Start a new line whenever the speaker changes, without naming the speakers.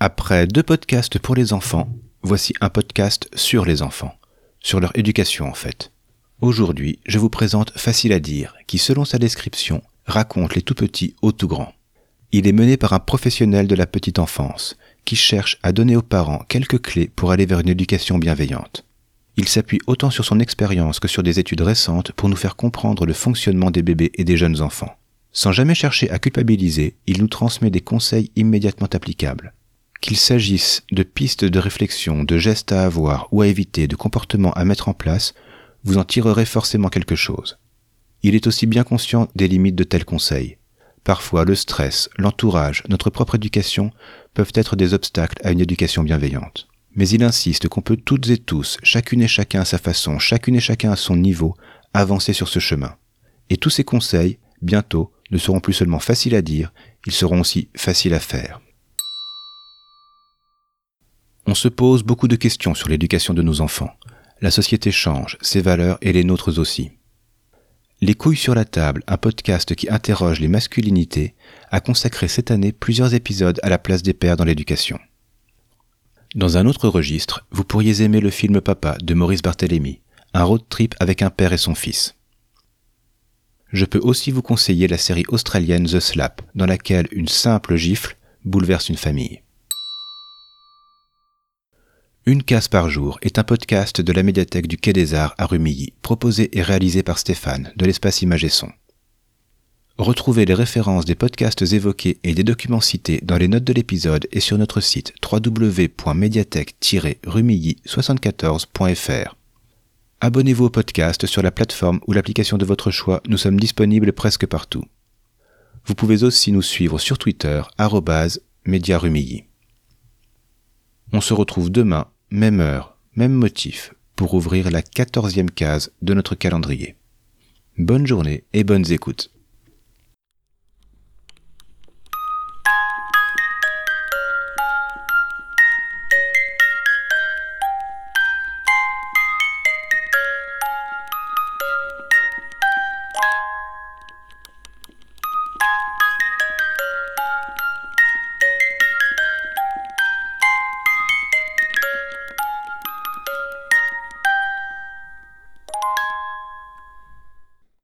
Après deux podcasts pour les enfants, voici un podcast sur les enfants, sur leur éducation en fait. Aujourd'hui, je vous présente Facile à dire, qui selon sa description, raconte les tout petits aux tout grands. Il est mené par un professionnel de la petite enfance, qui cherche à donner aux parents quelques clés pour aller vers une éducation bienveillante. Il s'appuie autant sur son expérience que sur des études récentes pour nous faire comprendre le fonctionnement des bébés et des jeunes enfants. Sans jamais chercher à culpabiliser, il nous transmet des conseils immédiatement applicables. Qu'il s'agisse de pistes de réflexion, de gestes à avoir ou à éviter, de comportements à mettre en place, vous en tirerez forcément quelque chose. Il est aussi bien conscient des limites de tels conseils. Parfois, le stress, l'entourage, notre propre éducation peuvent être des obstacles à une éducation bienveillante. Mais il insiste qu'on peut toutes et tous, chacune et chacun à sa façon, chacune et chacun à son niveau, avancer sur ce chemin. Et tous ces conseils, bientôt, ne seront plus seulement faciles à dire, ils seront aussi faciles à faire. On se pose beaucoup de questions sur l'éducation de nos enfants. La société change, ses valeurs et les nôtres aussi. Les couilles sur la table, un podcast qui interroge les masculinités, a consacré cette année plusieurs épisodes à la place des pères dans l'éducation. Dans un autre registre, vous pourriez aimer le film Papa de Maurice Barthélémy, un road trip avec un père et son fils. Je peux aussi vous conseiller la série australienne The Slap, dans laquelle une simple gifle bouleverse une famille. Une case par jour est un podcast de la médiathèque du Quai des Arts à Rumilly, proposé et réalisé par Stéphane de l'espace Image et Son. Retrouvez les références des podcasts évoqués et des documents cités dans les notes de l'épisode et sur notre site www.mediathèque-rumilly74.fr. Abonnez-vous au podcast sur la plateforme ou l'application de votre choix, nous sommes disponibles presque partout. Vous pouvez aussi nous suivre sur Twitter, @mediarumilly. On se retrouve demain même heure, même motif, pour ouvrir la quatorzième case de notre calendrier. Bonne journée et bonnes écoutes.